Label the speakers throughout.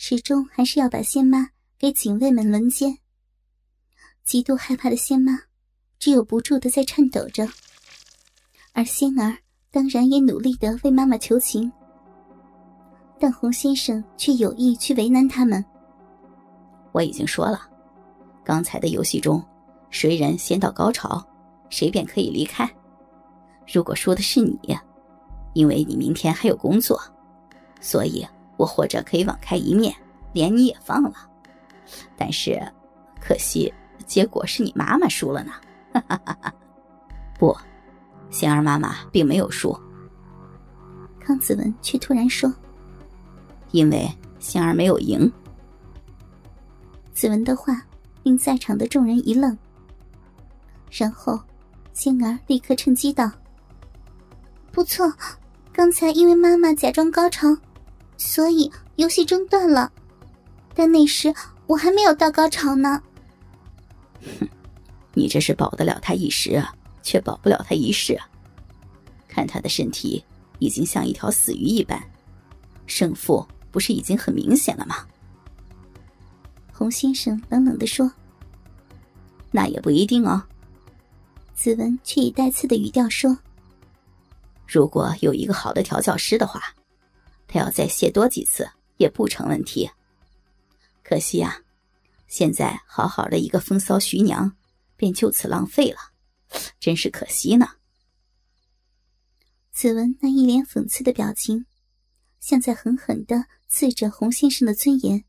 Speaker 1: 始终还是要把仙妈给警卫们轮奸。极度害怕的仙妈，只有不住的在颤抖着。而仙儿当然也努力的为妈妈求情，但洪先生却有意去为难他们。
Speaker 2: 我已经说了，刚才的游戏中，谁人先到高潮，谁便可以离开。如果输的是你，因为你明天还有工作，所以我或者可以网开一面，连你也放了。但是，可惜。结果是你妈妈输了呢，哈哈哈哈不，仙儿妈妈并没有输。
Speaker 1: 康子文却突然说：“
Speaker 2: 因为仙儿没有赢。”
Speaker 1: 子文的话令在场的众人一愣，然后仙儿立刻趁机道：“不错，刚才因为妈妈假装高潮，所以游戏中断了。但那时我还没有到高潮呢。”
Speaker 2: 哼，你这是保得了他一时啊，却保不了他一世啊！看他的身体已经像一条死鱼一般，胜负不是已经很明显了吗？
Speaker 1: 洪先生冷冷的说：“
Speaker 2: 那也不一定哦。”
Speaker 1: 子文却以带刺的语调说：“
Speaker 2: 如果有一个好的调教师的话，他要再卸多几次也不成问题。可惜啊。”现在好好的一个风骚徐娘，便就此浪费了，真是可惜呢。
Speaker 1: 子文那一脸讽刺的表情，像在狠狠的刺着洪先生的尊严，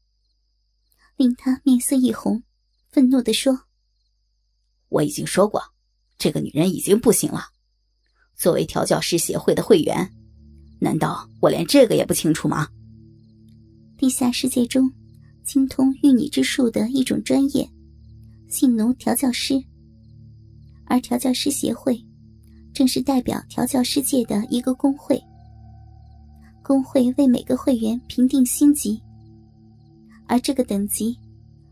Speaker 1: 令他面色一红，愤怒的说：“
Speaker 2: 我已经说过，这个女人已经不行了。作为调教师协会的会员，难道我连这个也不清楚吗？
Speaker 1: 地下世界中。”精通御女之术的一种专业，性奴调教师。而调教师协会，正是代表调教师界的一个工会。工会为每个会员评定星级，而这个等级，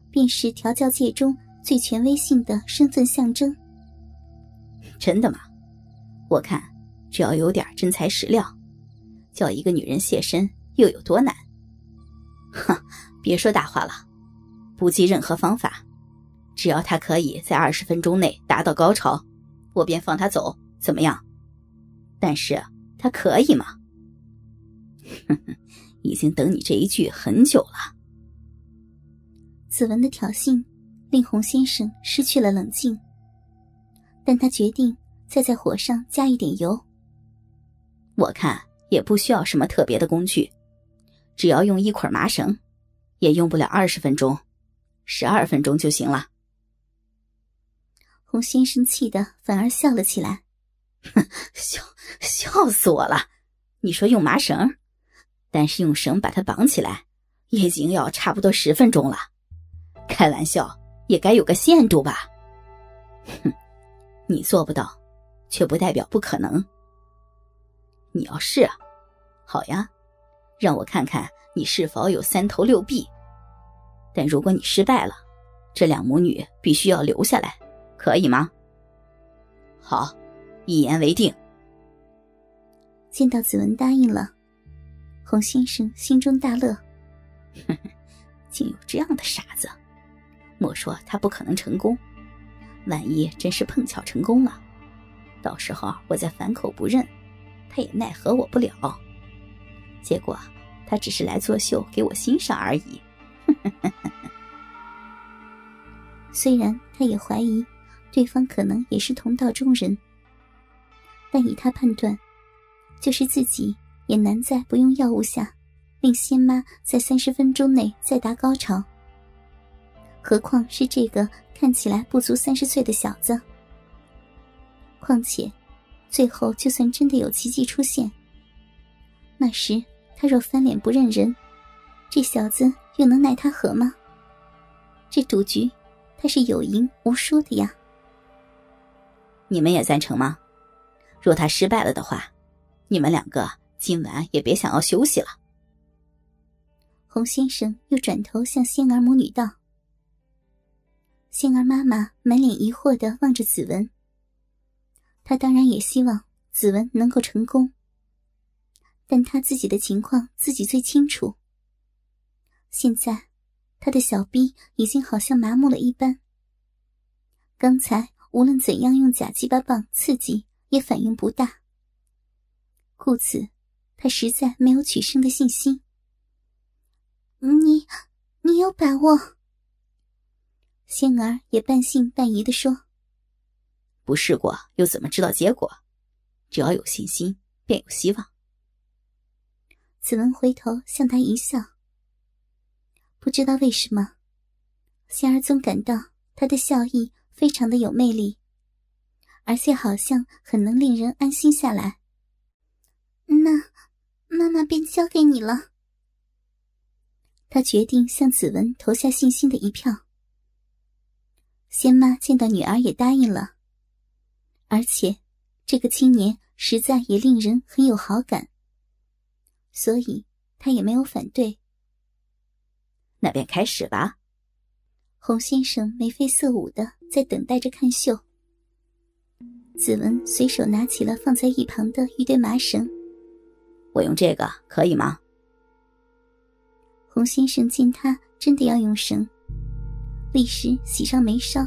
Speaker 1: 便是调教界中最权威性的身份象征。
Speaker 2: 真的吗？我看，只要有点真材实料，叫一个女人现身又有多难？哼！别说大话了，不计任何方法，只要他可以在二十分钟内达到高潮，我便放他走，怎么样？但是他可以吗？哼哼，已经等你这一句很久了。
Speaker 1: 子文的挑衅令洪先生失去了冷静，但他决定再在火上加一点油。
Speaker 2: 我看也不需要什么特别的工具，只要用一捆麻绳。也用不了二十分钟，十二分钟就行了。
Speaker 1: 洪先生气的反而笑了起来，
Speaker 2: 哼，笑笑死我了！你说用麻绳，但是用绳把它绑起来，已经要差不多十分钟了。开玩笑也该有个限度吧？哼，你做不到，却不代表不可能。你要是啊，好呀，让我看看。你是否有三头六臂？但如果你失败了，这两母女必须要留下来，可以吗？好，一言为定。
Speaker 1: 见到子文答应了，洪先生心中大乐，
Speaker 2: 竟有这样的傻子！莫说他不可能成功，万一真是碰巧成功了，到时候我再反口不认，他也奈何我不了。结果。他只是来作秀给我欣赏而已。
Speaker 1: 虽然他也怀疑对方可能也是同道中人，但以他判断，就是自己也难在不用药物下令仙妈在三十分钟内再达高潮。何况是这个看起来不足三十岁的小子。况且，最后就算真的有奇迹出现，那时。他若翻脸不认人，这小子又能奈他何吗？这赌局，他是有赢无输的呀。
Speaker 2: 你们也赞成吗？若他失败了的话，你们两个今晚也别想要休息了。
Speaker 1: 洪先生又转头向仙儿母女道：“仙儿妈妈满脸疑惑的望着子文，他当然也希望子文能够成功。”但他自己的情况自己最清楚。现在，他的小臂已经好像麻木了一般。刚才无论怎样用假鸡巴棒刺激，也反应不大。故此，他实在没有取胜的信心。你，你有把握？仙儿也半信半疑的说：“
Speaker 2: 不试过又怎么知道结果？只要有信心，便有希望。”
Speaker 1: 子文回头向他一笑。不知道为什么，仙儿总感到他的笑意。非常的有魅力，而且好像很能令人安心下来。那妈妈便交给你了。他决定向子文投下信心的一票。仙妈见到女儿也答应了，而且这个青年实在也令人很有好感，所以他也没有反对。
Speaker 2: 那便开始吧。
Speaker 1: 洪先生眉飞色舞的在等待着看秀。子文随手拿起了放在一旁的一堆麻绳，
Speaker 2: 我用这个可以吗？
Speaker 1: 洪先生见他真的要用绳，立时喜上眉梢，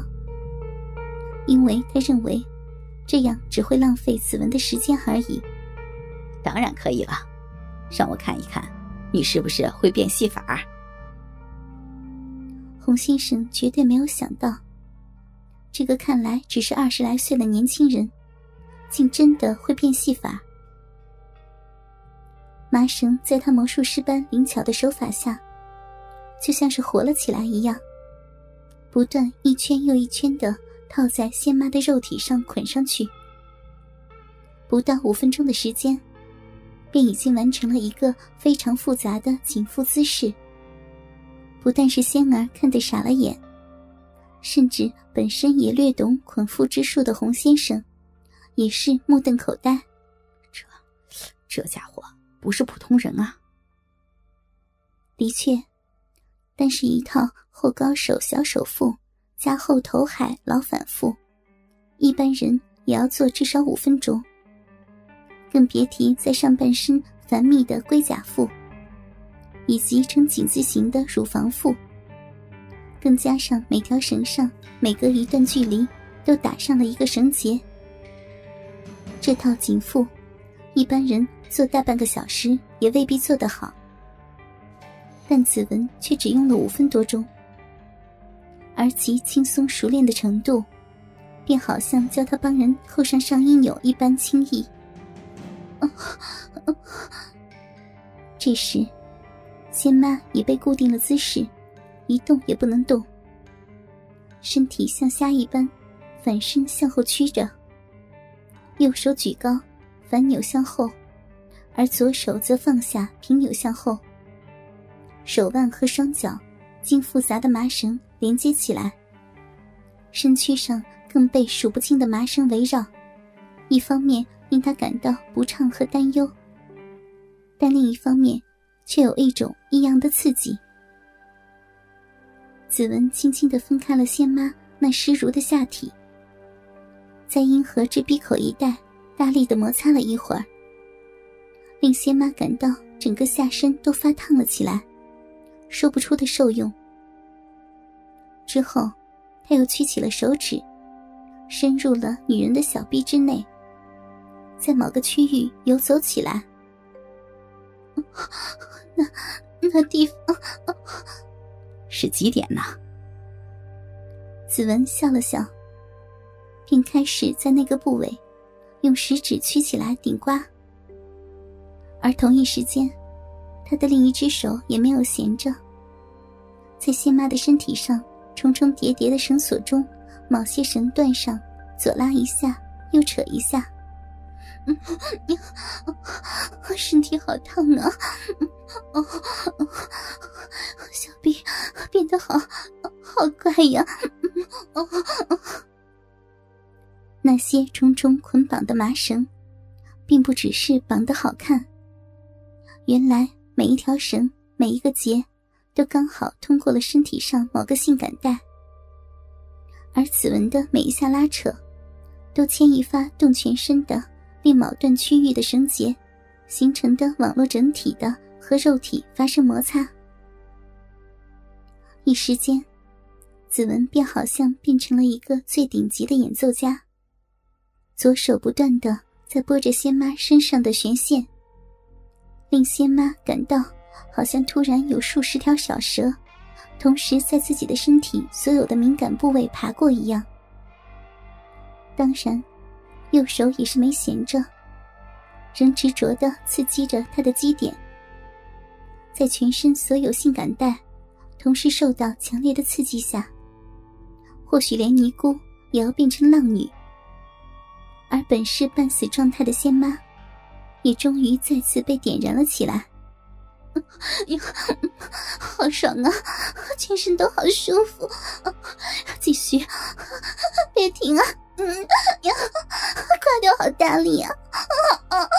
Speaker 1: 因为他认为这样只会浪费子文的时间而已。
Speaker 2: 当然可以了，让我看一看，你是不是会变戏法？
Speaker 1: 洪先生绝对没有想到，这个看来只是二十来岁的年轻人，竟真的会变戏法。麻绳在他魔术师般灵巧的手法下，就像是活了起来一样，不断一圈又一圈的套在仙妈的肉体上捆上去。不到五分钟的时间，便已经完成了一个非常复杂的紧缚姿势。不但是仙儿看得傻了眼，甚至本身也略懂捆缚之术的洪先生，也是目瞪口呆。
Speaker 2: 这，这家伙不是普通人啊！
Speaker 1: 的确，但是一套后高手小手腹加后头海老反腹，一般人也要做至少五分钟，更别提在上半身繁密的龟甲腹。以及呈井字形的乳房腹，更加上每条绳上每隔一段距离都打上了一个绳结。这套紧腹，一般人做大半个小时也未必做得好，但子文却只用了五分多钟，而其轻松熟练的程度，便好像教他帮人扣上上衣纽一般轻易。这时。仙妈已被固定了姿势，一动也不能动。身体像虾一般，反身向后屈着，右手举高，反扭向后，而左手则放下，平扭向后。手腕和双脚经复杂的麻绳连接起来，身躯上更被数不清的麻绳围绕，一方面令他感到不畅和担忧，但另一方面。却有一种异样的刺激。子文轻轻的分开了仙妈那湿如的下体，在阴核至鼻口一带大力的摩擦了一会儿，令仙妈感到整个下身都发烫了起来，说不出的受用。之后，他又屈起了手指，伸入了女人的小臂之内，在某个区域游走起来。那那地方
Speaker 2: 是几点呢？
Speaker 1: 子文笑了笑，并开始在那个部位用食指屈起来顶刮。而同一时间，他的另一只手也没有闲着，在仙妈的身体上重重叠叠的绳索中，某些绳段上左拉一下，右扯一下。嗯，身体好烫啊！哦，小臂变得好好怪呀！哦，那些重重捆绑的麻绳，并不只是绑得好看，原来每一条绳、每一个结，都刚好通过了身体上某个性感带，而此文的每一下拉扯，都牵一发动全身的。令某段区域的绳结形成的网络整体的和肉体发生摩擦，一时间，子文便好像变成了一个最顶级的演奏家，左手不断的在拨着仙妈身上的弦线，令仙妈感到好像突然有数十条小蛇，同时在自己的身体所有的敏感部位爬过一样。当然，右手也是没闲着，仍执着的刺激着他的基点，在全身所有性感带。同时受到强烈的刺激下，或许连尼姑也要变成浪女。而本是半死状态的仙妈，也终于再次被点燃了起来。呀，好爽啊！全身都好舒服。继续，别停啊！嗯呀，挂掉，好大力啊！啊啊